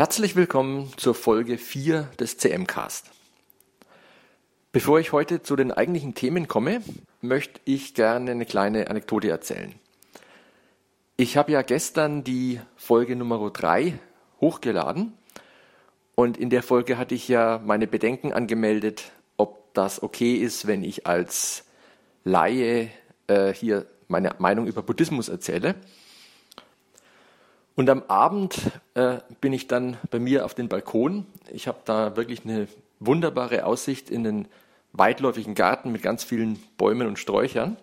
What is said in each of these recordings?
Herzlich willkommen zur Folge 4 des CM-Cast. Bevor ich heute zu den eigentlichen Themen komme, möchte ich gerne eine kleine Anekdote erzählen. Ich habe ja gestern die Folge Nummer 3 hochgeladen und in der Folge hatte ich ja meine Bedenken angemeldet, ob das okay ist, wenn ich als Laie äh, hier meine Meinung über Buddhismus erzähle. Und am Abend äh, bin ich dann bei mir auf den Balkon. Ich habe da wirklich eine wunderbare Aussicht in den weitläufigen Garten mit ganz vielen Bäumen und Sträuchern.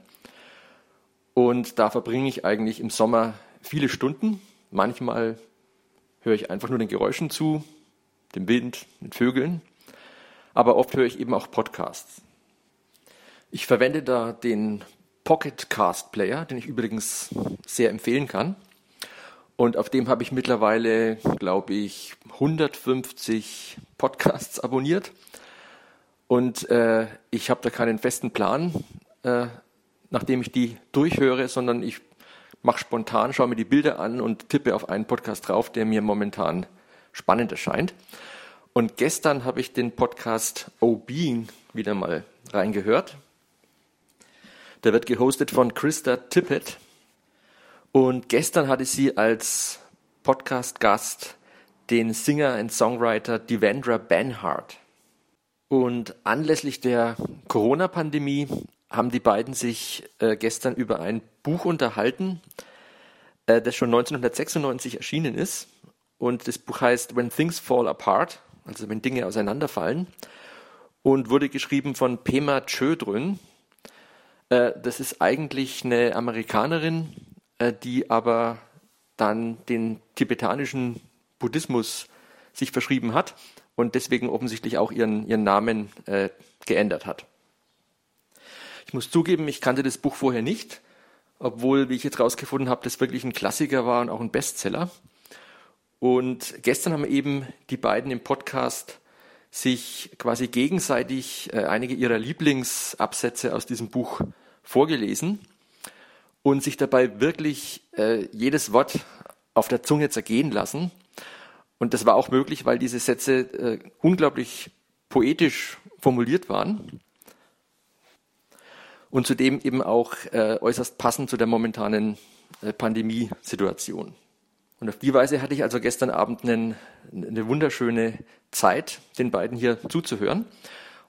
Und da verbringe ich eigentlich im Sommer viele Stunden. Manchmal höre ich einfach nur den Geräuschen zu, dem Wind, den Vögeln. Aber oft höre ich eben auch Podcasts. Ich verwende da den Pocket Cast Player, den ich übrigens sehr empfehlen kann. Und auf dem habe ich mittlerweile, glaube ich, 150 Podcasts abonniert. Und äh, ich habe da keinen festen Plan, äh, nachdem ich die durchhöre, sondern ich mache spontan, schaue mir die Bilder an und tippe auf einen Podcast drauf, der mir momentan spannend erscheint. Und gestern habe ich den Podcast Oh Being wieder mal reingehört. Der wird gehostet von Christa Tippett. Und gestern hatte sie als Podcast-Gast den Singer und Songwriter Devendra Banhart. Und anlässlich der Corona-Pandemie haben die beiden sich äh, gestern über ein Buch unterhalten, äh, das schon 1996 erschienen ist. Und das Buch heißt When Things Fall Apart, also wenn Dinge auseinanderfallen, und wurde geschrieben von Pema Chödrön. Äh, das ist eigentlich eine Amerikanerin, die aber dann den tibetanischen Buddhismus sich verschrieben hat und deswegen offensichtlich auch ihren, ihren Namen äh, geändert hat. Ich muss zugeben, ich kannte das Buch vorher nicht, obwohl, wie ich jetzt rausgefunden habe, das wirklich ein Klassiker war und auch ein Bestseller. Und gestern haben eben die beiden im Podcast sich quasi gegenseitig äh, einige ihrer Lieblingsabsätze aus diesem Buch vorgelesen und sich dabei wirklich äh, jedes Wort auf der Zunge zergehen lassen. Und das war auch möglich, weil diese Sätze äh, unglaublich poetisch formuliert waren und zudem eben auch äh, äußerst passend zu der momentanen äh, Pandemiesituation. Und auf die Weise hatte ich also gestern Abend einen, eine wunderschöne Zeit, den beiden hier zuzuhören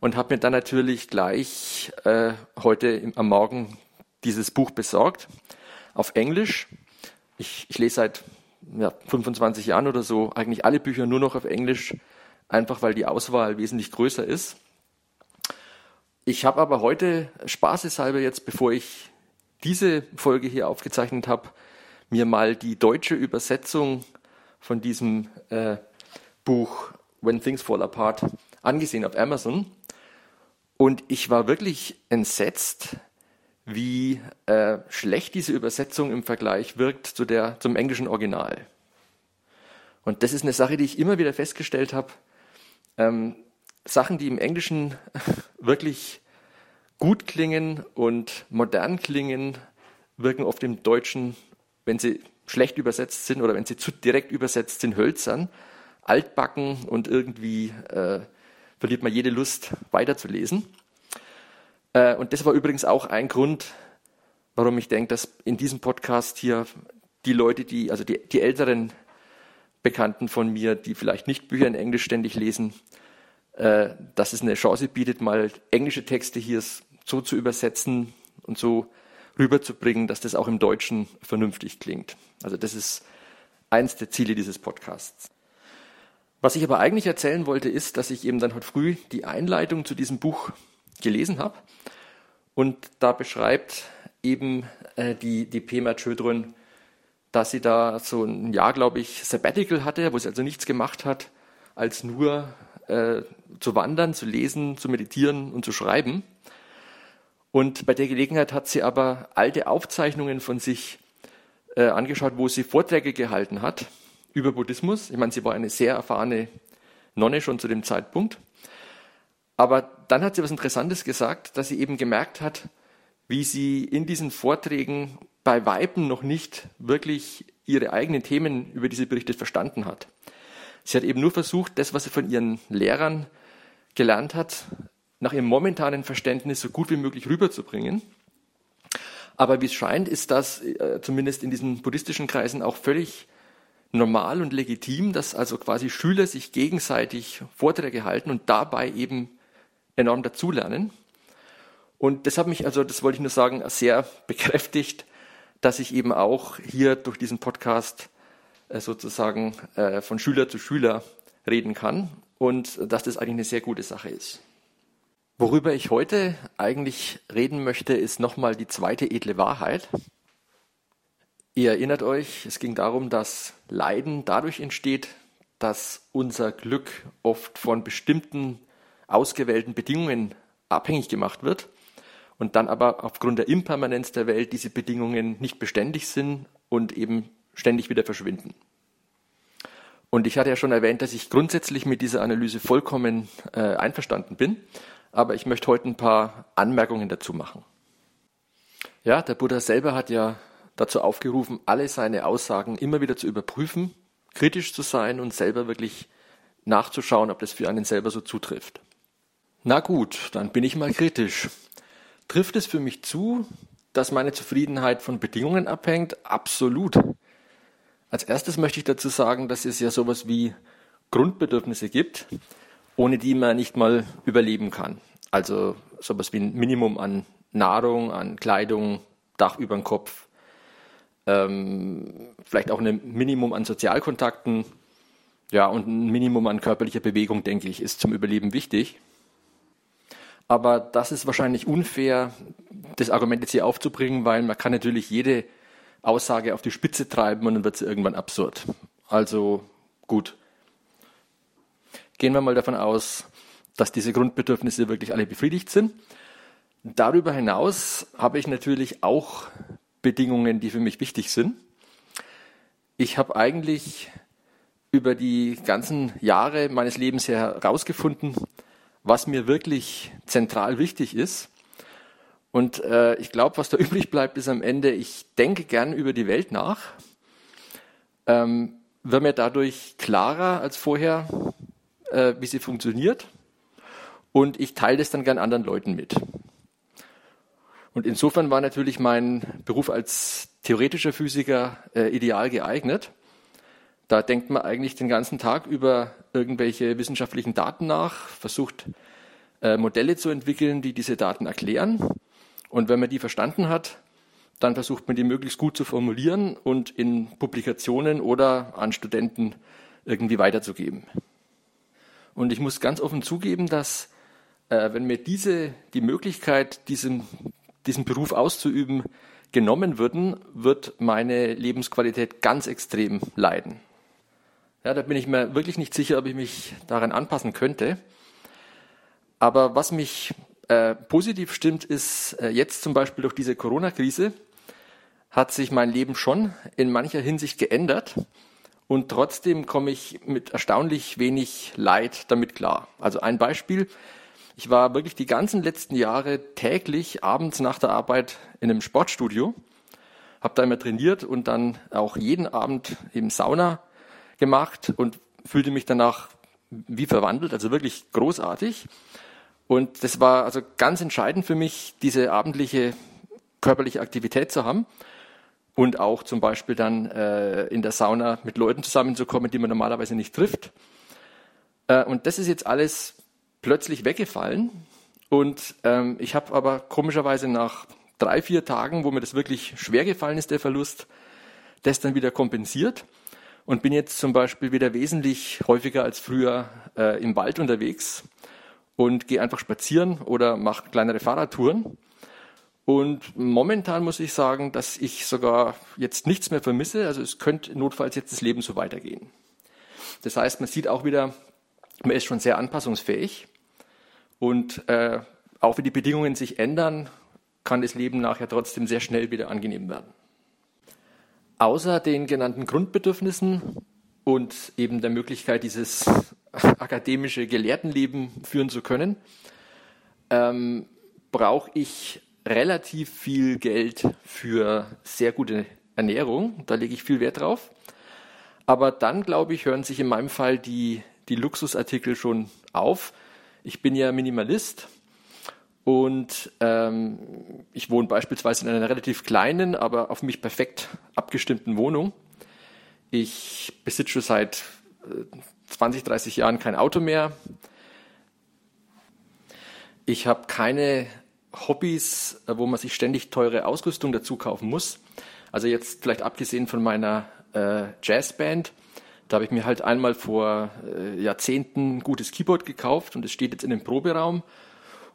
und habe mir dann natürlich gleich äh, heute im, am Morgen dieses Buch besorgt, auf Englisch. Ich, ich lese seit ja, 25 Jahren oder so eigentlich alle Bücher nur noch auf Englisch, einfach weil die Auswahl wesentlich größer ist. Ich habe aber heute spaßeshalber jetzt, bevor ich diese Folge hier aufgezeichnet habe, mir mal die deutsche Übersetzung von diesem äh, Buch When Things Fall Apart angesehen auf Amazon. Und ich war wirklich entsetzt, wie äh, schlecht diese Übersetzung im Vergleich wirkt zu der, zum englischen Original. Und das ist eine Sache, die ich immer wieder festgestellt habe. Ähm, Sachen, die im Englischen wirklich gut klingen und modern klingen, wirken oft im Deutschen, wenn sie schlecht übersetzt sind oder wenn sie zu direkt übersetzt sind, hölzern, altbacken und irgendwie äh, verliert man jede Lust weiterzulesen. Äh, und das war übrigens auch ein Grund, warum ich denke, dass in diesem Podcast hier die Leute, die, also die, die älteren Bekannten von mir, die vielleicht nicht Bücher in Englisch ständig lesen, äh, dass es eine Chance bietet, mal englische Texte hier so zu übersetzen und so rüberzubringen, dass das auch im Deutschen vernünftig klingt. Also das ist eins der Ziele dieses Podcasts. Was ich aber eigentlich erzählen wollte, ist, dass ich eben dann heute früh die Einleitung zu diesem Buch gelesen habe. Und da beschreibt eben äh, die, die Pema Chödrön, dass sie da so ein Jahr, glaube ich, Sabbatical hatte, wo sie also nichts gemacht hat, als nur äh, zu wandern, zu lesen, zu meditieren und zu schreiben. Und bei der Gelegenheit hat sie aber alte Aufzeichnungen von sich äh, angeschaut, wo sie Vorträge gehalten hat über Buddhismus. Ich meine, sie war eine sehr erfahrene Nonne schon zu dem Zeitpunkt. Aber dann hat sie was Interessantes gesagt, dass sie eben gemerkt hat, wie sie in diesen Vorträgen bei Weiben noch nicht wirklich ihre eigenen Themen, über die sie berichtet, verstanden hat. Sie hat eben nur versucht, das, was sie von ihren Lehrern gelernt hat, nach ihrem momentanen Verständnis so gut wie möglich rüberzubringen. Aber wie es scheint, ist das äh, zumindest in diesen buddhistischen Kreisen auch völlig normal und legitim, dass also quasi Schüler sich gegenseitig Vorträge halten und dabei eben enorm dazulernen. Und das hat mich, also das wollte ich nur sagen, sehr bekräftigt, dass ich eben auch hier durch diesen Podcast äh, sozusagen äh, von Schüler zu Schüler reden kann und dass das eigentlich eine sehr gute Sache ist. Worüber ich heute eigentlich reden möchte, ist nochmal die zweite edle Wahrheit. Ihr erinnert euch, es ging darum, dass Leiden dadurch entsteht, dass unser Glück oft von bestimmten ausgewählten Bedingungen abhängig gemacht wird und dann aber aufgrund der Impermanenz der Welt diese Bedingungen nicht beständig sind und eben ständig wieder verschwinden. Und ich hatte ja schon erwähnt, dass ich grundsätzlich mit dieser Analyse vollkommen äh, einverstanden bin, aber ich möchte heute ein paar Anmerkungen dazu machen. Ja, der Buddha selber hat ja dazu aufgerufen, alle seine Aussagen immer wieder zu überprüfen, kritisch zu sein und selber wirklich nachzuschauen, ob das für einen selber so zutrifft. Na gut, dann bin ich mal kritisch. Trifft es für mich zu, dass meine Zufriedenheit von Bedingungen abhängt? Absolut. Als erstes möchte ich dazu sagen, dass es ja sowas wie Grundbedürfnisse gibt, ohne die man nicht mal überleben kann. Also sowas wie ein Minimum an Nahrung, an Kleidung, Dach über dem Kopf, ähm, vielleicht auch ein Minimum an Sozialkontakten, ja, und ein Minimum an körperlicher Bewegung, denke ich, ist zum Überleben wichtig. Aber das ist wahrscheinlich unfair, das Argument jetzt hier aufzubringen, weil man kann natürlich jede Aussage auf die Spitze treiben und dann wird sie irgendwann absurd. Also gut. Gehen wir mal davon aus, dass diese Grundbedürfnisse wirklich alle befriedigt sind. Darüber hinaus habe ich natürlich auch Bedingungen, die für mich wichtig sind. Ich habe eigentlich über die ganzen Jahre meines Lebens herausgefunden, was mir wirklich zentral wichtig ist. Und äh, ich glaube, was da übrig bleibt, ist am Ende, ich denke gern über die Welt nach, ähm, wird mir dadurch klarer als vorher, äh, wie sie funktioniert. Und ich teile das dann gern anderen Leuten mit. Und insofern war natürlich mein Beruf als theoretischer Physiker äh, ideal geeignet. Da denkt man eigentlich den ganzen Tag über irgendwelche wissenschaftlichen Daten nach, versucht äh, Modelle zu entwickeln, die diese Daten erklären. Und wenn man die verstanden hat, dann versucht man die möglichst gut zu formulieren und in Publikationen oder an Studenten irgendwie weiterzugeben. Und ich muss ganz offen zugeben, dass äh, wenn mir diese, die Möglichkeit, diesen, diesen Beruf auszuüben, genommen würden, wird meine Lebensqualität ganz extrem leiden. Ja, da bin ich mir wirklich nicht sicher, ob ich mich daran anpassen könnte. Aber was mich äh, positiv stimmt, ist äh, jetzt zum Beispiel durch diese Corona-Krise hat sich mein Leben schon in mancher Hinsicht geändert. Und trotzdem komme ich mit erstaunlich wenig Leid damit klar. Also ein Beispiel. Ich war wirklich die ganzen letzten Jahre täglich abends nach der Arbeit in einem Sportstudio, habe da immer trainiert und dann auch jeden Abend im Sauna gemacht und fühlte mich danach wie verwandelt, also wirklich großartig. Und das war also ganz entscheidend für mich, diese abendliche körperliche Aktivität zu haben und auch zum Beispiel dann äh, in der Sauna mit Leuten zusammenzukommen, die man normalerweise nicht trifft. Äh, und das ist jetzt alles plötzlich weggefallen. Und ähm, ich habe aber komischerweise nach drei, vier Tagen, wo mir das wirklich schwer gefallen ist, der Verlust, das dann wieder kompensiert und bin jetzt zum Beispiel wieder wesentlich häufiger als früher äh, im Wald unterwegs und gehe einfach spazieren oder mache kleinere Fahrradtouren. Und momentan muss ich sagen, dass ich sogar jetzt nichts mehr vermisse. Also es könnte notfalls jetzt das Leben so weitergehen. Das heißt, man sieht auch wieder, man ist schon sehr anpassungsfähig. Und äh, auch wenn die Bedingungen sich ändern, kann das Leben nachher trotzdem sehr schnell wieder angenehm werden. Außer den genannten Grundbedürfnissen und eben der Möglichkeit, dieses akademische Gelehrtenleben führen zu können, ähm, brauche ich relativ viel Geld für sehr gute Ernährung. Da lege ich viel Wert drauf. Aber dann, glaube ich, hören sich in meinem Fall die, die Luxusartikel schon auf. Ich bin ja Minimalist und ähm, ich wohne beispielsweise in einer relativ kleinen, aber auf mich perfekt abgestimmten Wohnung. Ich besitze seit 20, äh, 30 Jahren kein Auto mehr. Ich habe keine Hobbys, äh, wo man sich ständig teure Ausrüstung dazu kaufen muss. Also jetzt vielleicht abgesehen von meiner äh, Jazzband, da habe ich mir halt einmal vor äh, Jahrzehnten ein gutes Keyboard gekauft und es steht jetzt in dem Proberaum.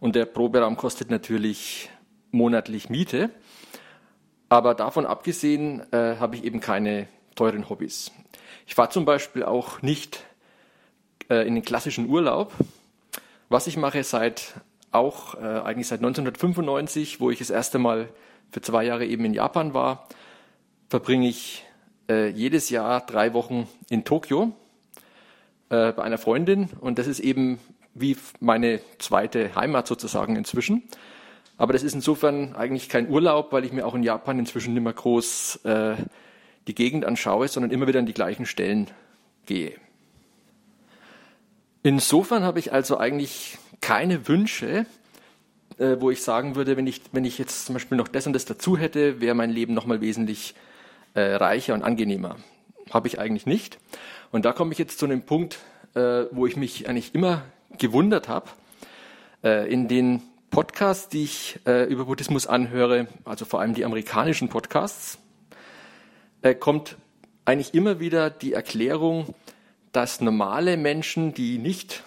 Und der Proberaum kostet natürlich monatlich Miete. Aber davon abgesehen äh, habe ich eben keine teuren Hobbys. Ich fahre zum Beispiel auch nicht äh, in den klassischen Urlaub. Was ich mache seit auch äh, eigentlich seit 1995, wo ich das erste Mal für zwei Jahre eben in Japan war, verbringe ich äh, jedes Jahr drei Wochen in Tokio äh, bei einer Freundin und das ist eben wie meine zweite Heimat sozusagen inzwischen. Aber das ist insofern eigentlich kein Urlaub, weil ich mir auch in Japan inzwischen nicht mehr groß äh, die Gegend anschaue, sondern immer wieder an die gleichen Stellen gehe. Insofern habe ich also eigentlich keine Wünsche, äh, wo ich sagen würde, wenn ich, wenn ich jetzt zum Beispiel noch das und das dazu hätte, wäre mein Leben nochmal wesentlich äh, reicher und angenehmer. Habe ich eigentlich nicht. Und da komme ich jetzt zu einem Punkt, äh, wo ich mich eigentlich immer gewundert habe. Äh, in den Podcasts, die ich äh, über Buddhismus anhöre, also vor allem die amerikanischen Podcasts, äh, kommt eigentlich immer wieder die Erklärung, dass normale Menschen, die nicht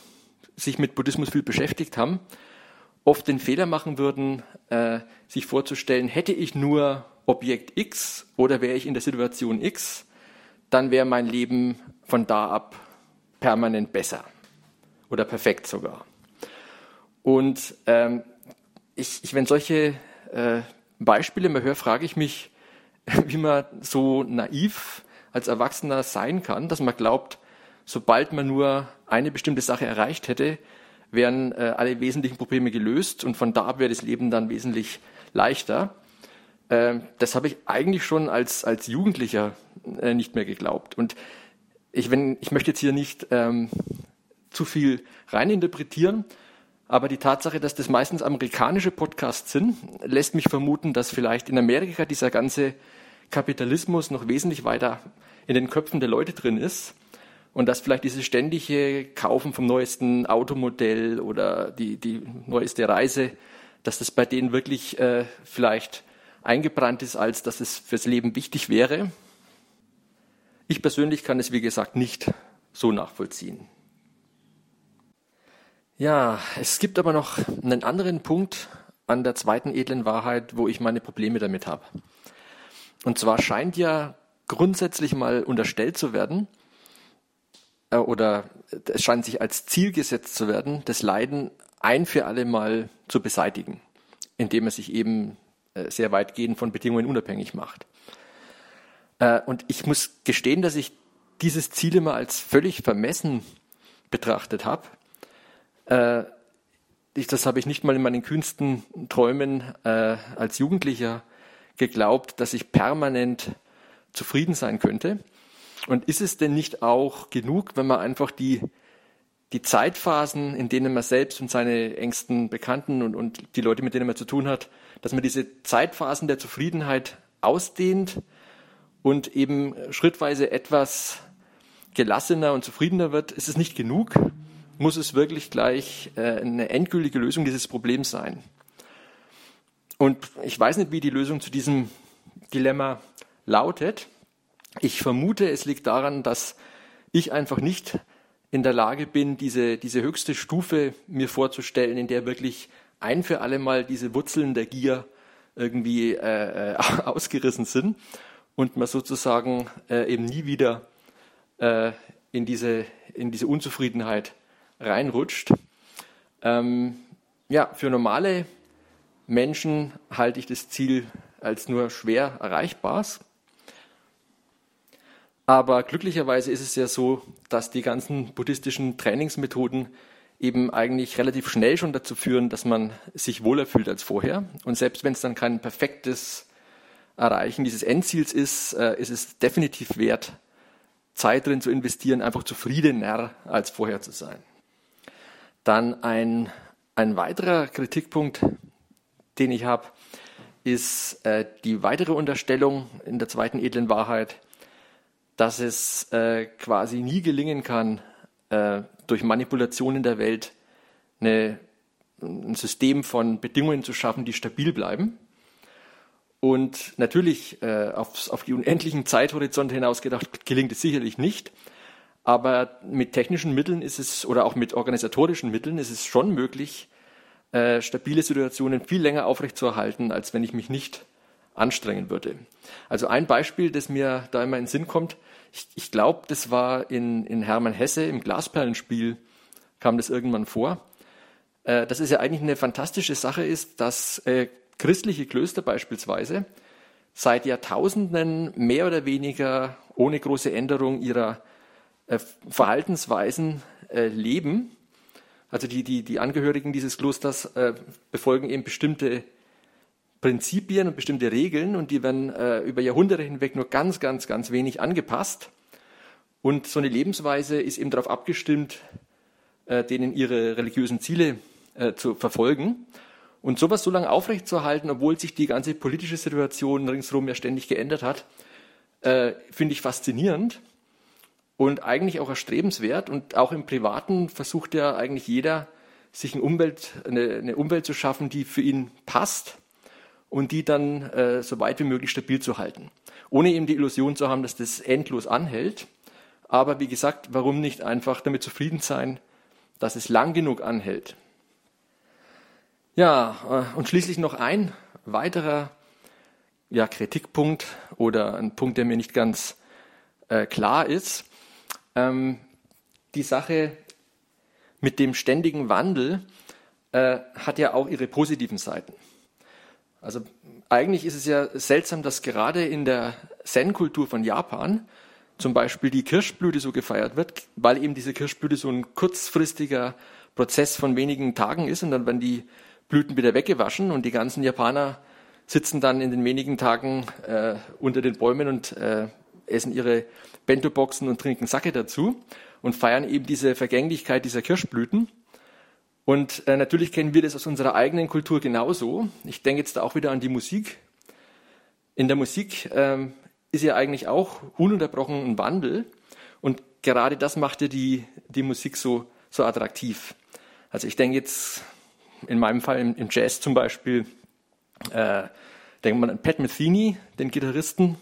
sich mit Buddhismus viel beschäftigt haben, oft den Fehler machen würden, äh, sich vorzustellen, hätte ich nur Objekt X oder wäre ich in der Situation X, dann wäre mein Leben von da ab permanent besser oder perfekt sogar. Und ähm, ich, ich, wenn solche äh, Beispiele mal höre, frage ich mich, wie man so naiv als Erwachsener sein kann, dass man glaubt, sobald man nur eine bestimmte Sache erreicht hätte, wären äh, alle wesentlichen Probleme gelöst und von da ab wäre das Leben dann wesentlich leichter. Äh, das habe ich eigentlich schon als, als Jugendlicher äh, nicht mehr geglaubt. Und ich, wenn, ich möchte jetzt hier nicht ähm, zu viel reininterpretieren, aber die Tatsache, dass das meistens amerikanische Podcasts sind, lässt mich vermuten, dass vielleicht in Amerika dieser ganze Kapitalismus noch wesentlich weiter in den Köpfen der Leute drin ist und dass vielleicht dieses ständige Kaufen vom neuesten Automodell oder die, die neueste Reise, dass das bei denen wirklich äh, vielleicht eingebrannt ist, als dass es fürs Leben wichtig wäre. Ich persönlich kann es, wie gesagt, nicht so nachvollziehen. Ja, es gibt aber noch einen anderen Punkt an der zweiten edlen Wahrheit, wo ich meine Probleme damit habe. Und zwar scheint ja grundsätzlich mal unterstellt zu werden, äh, oder es scheint sich als Ziel gesetzt zu werden, das Leiden ein für alle Mal zu beseitigen, indem er sich eben äh, sehr weitgehend von Bedingungen unabhängig macht. Äh, und ich muss gestehen, dass ich dieses Ziel immer als völlig vermessen betrachtet habe äh, ich, das habe ich nicht mal in meinen kühnsten Träumen äh, als Jugendlicher geglaubt, dass ich permanent zufrieden sein könnte. Und ist es denn nicht auch genug, wenn man einfach die, die Zeitphasen, in denen man selbst und seine engsten Bekannten und, und die Leute, mit denen man zu tun hat, dass man diese Zeitphasen der Zufriedenheit ausdehnt und eben schrittweise etwas gelassener und zufriedener wird, ist es nicht genug? Muss es wirklich gleich äh, eine endgültige Lösung dieses Problems sein. Und ich weiß nicht, wie die Lösung zu diesem Dilemma lautet. Ich vermute, es liegt daran, dass ich einfach nicht in der Lage bin, diese, diese höchste Stufe mir vorzustellen, in der wirklich ein für alle Mal diese Wurzeln der Gier irgendwie äh, äh ausgerissen sind und man sozusagen äh, eben nie wieder äh, in, diese, in diese Unzufriedenheit reinrutscht. Ähm, ja, für normale Menschen halte ich das Ziel als nur schwer erreichbar. Aber glücklicherweise ist es ja so, dass die ganzen buddhistischen Trainingsmethoden eben eigentlich relativ schnell schon dazu führen, dass man sich wohler fühlt als vorher. Und selbst wenn es dann kein perfektes Erreichen dieses Endziels ist, äh, ist es definitiv wert, Zeit drin zu investieren, einfach zufriedener als vorher zu sein. Dann ein, ein weiterer Kritikpunkt, den ich habe, ist äh, die weitere Unterstellung in der zweiten edlen Wahrheit, dass es äh, quasi nie gelingen kann, äh, durch Manipulation in der Welt eine, ein System von Bedingungen zu schaffen, die stabil bleiben. Und natürlich äh, auf, auf die unendlichen Zeithorizonte hinaus gedacht, gelingt es sicherlich nicht. Aber mit technischen Mitteln ist es, oder auch mit organisatorischen Mitteln ist es schon möglich, äh, stabile Situationen viel länger aufrechtzuerhalten, als wenn ich mich nicht anstrengen würde. Also ein Beispiel, das mir da immer in den Sinn kommt, ich, ich glaube, das war in, in Hermann Hesse im Glasperlenspiel, kam das irgendwann vor, äh, dass es ja eigentlich eine fantastische Sache ist, dass äh, christliche Klöster beispielsweise seit Jahrtausenden mehr oder weniger ohne große Änderung ihrer äh, Verhaltensweisen äh, leben. Also die, die, die Angehörigen dieses Klosters äh, befolgen eben bestimmte Prinzipien und bestimmte Regeln und die werden über Jahrhunderte hinweg nur ganz, ganz, ganz wenig angepasst. Und so eine Lebensweise ist eben darauf abgestimmt, denen ihre religiösen Ziele zu verfolgen. Und sowas so lange aufrechtzuerhalten, obwohl sich die ganze politische Situation ringsherum ja ständig geändert hat, äh, finde ich faszinierend und eigentlich auch erstrebenswert. Und auch im Privaten versucht ja eigentlich jeder, sich eine Umwelt, eine, eine Umwelt zu schaffen, die für ihn passt und die dann äh, so weit wie möglich stabil zu halten. Ohne eben die Illusion zu haben, dass das endlos anhält. Aber wie gesagt, warum nicht einfach damit zufrieden sein, dass es lang genug anhält? Ja, äh, und schließlich noch ein weiterer ja, Kritikpunkt oder ein Punkt, der mir nicht ganz äh, klar ist. Ähm, die Sache mit dem ständigen Wandel äh, hat ja auch ihre positiven Seiten. Also eigentlich ist es ja seltsam, dass gerade in der Zen-Kultur von Japan zum Beispiel die Kirschblüte so gefeiert wird, weil eben diese Kirschblüte so ein kurzfristiger Prozess von wenigen Tagen ist und dann werden die Blüten wieder weggewaschen und die ganzen Japaner sitzen dann in den wenigen Tagen äh, unter den Bäumen und äh, essen ihre Bento-Boxen und trinken Sake dazu und feiern eben diese Vergänglichkeit dieser Kirschblüten. Und äh, natürlich kennen wir das aus unserer eigenen Kultur genauso. Ich denke jetzt auch wieder an die Musik. In der Musik ähm, ist ja eigentlich auch ununterbrochen ein Wandel. Und gerade das macht ja die, die Musik so, so attraktiv. Also ich denke jetzt in meinem Fall im, im Jazz zum Beispiel, äh, denkt man an Pat Metheny, den Gitarristen.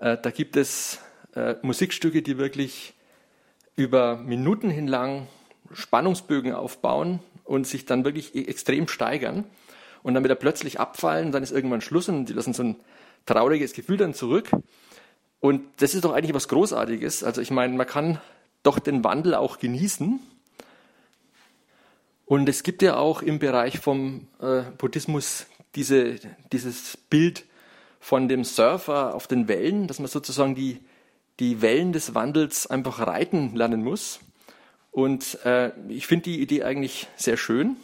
Äh, da gibt es äh, Musikstücke, die wirklich über Minuten hinlang Spannungsbögen aufbauen und sich dann wirklich e-, extrem steigern und dann wieder plötzlich abfallen, dann ist irgendwann Schluss und die lassen so ein trauriges Gefühl dann zurück. Und das ist doch eigentlich was Großartiges. Also ich meine, man kann doch den Wandel auch genießen. Und es gibt ja auch im Bereich vom äh, Buddhismus diese, dieses Bild von dem Surfer auf den Wellen, dass man sozusagen die, die Wellen des Wandels einfach reiten lernen muss. Und äh, ich finde die Idee eigentlich sehr schön,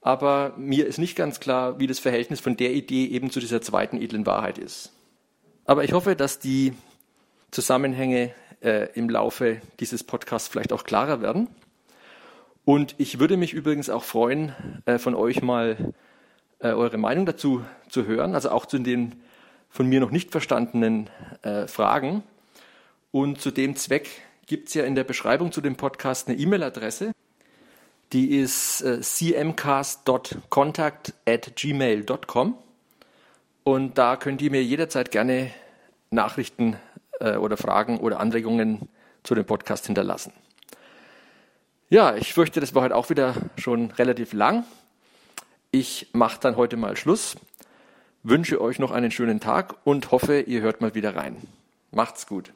aber mir ist nicht ganz klar, wie das Verhältnis von der Idee eben zu dieser zweiten edlen Wahrheit ist. Aber ich hoffe, dass die Zusammenhänge äh, im Laufe dieses Podcasts vielleicht auch klarer werden. Und ich würde mich übrigens auch freuen, äh, von euch mal äh, eure Meinung dazu zu hören, also auch zu den von mir noch nicht verstandenen äh, Fragen. Und zu dem Zweck gibt es ja in der Beschreibung zu dem Podcast eine E-Mail-Adresse. Die ist äh, cmcast.contact at gmail.com. Und da könnt ihr mir jederzeit gerne Nachrichten äh, oder Fragen oder Anregungen zu dem Podcast hinterlassen. Ja, ich fürchte, das war heute auch wieder schon relativ lang. Ich mache dann heute mal Schluss, wünsche euch noch einen schönen Tag und hoffe, ihr hört mal wieder rein. Macht's gut.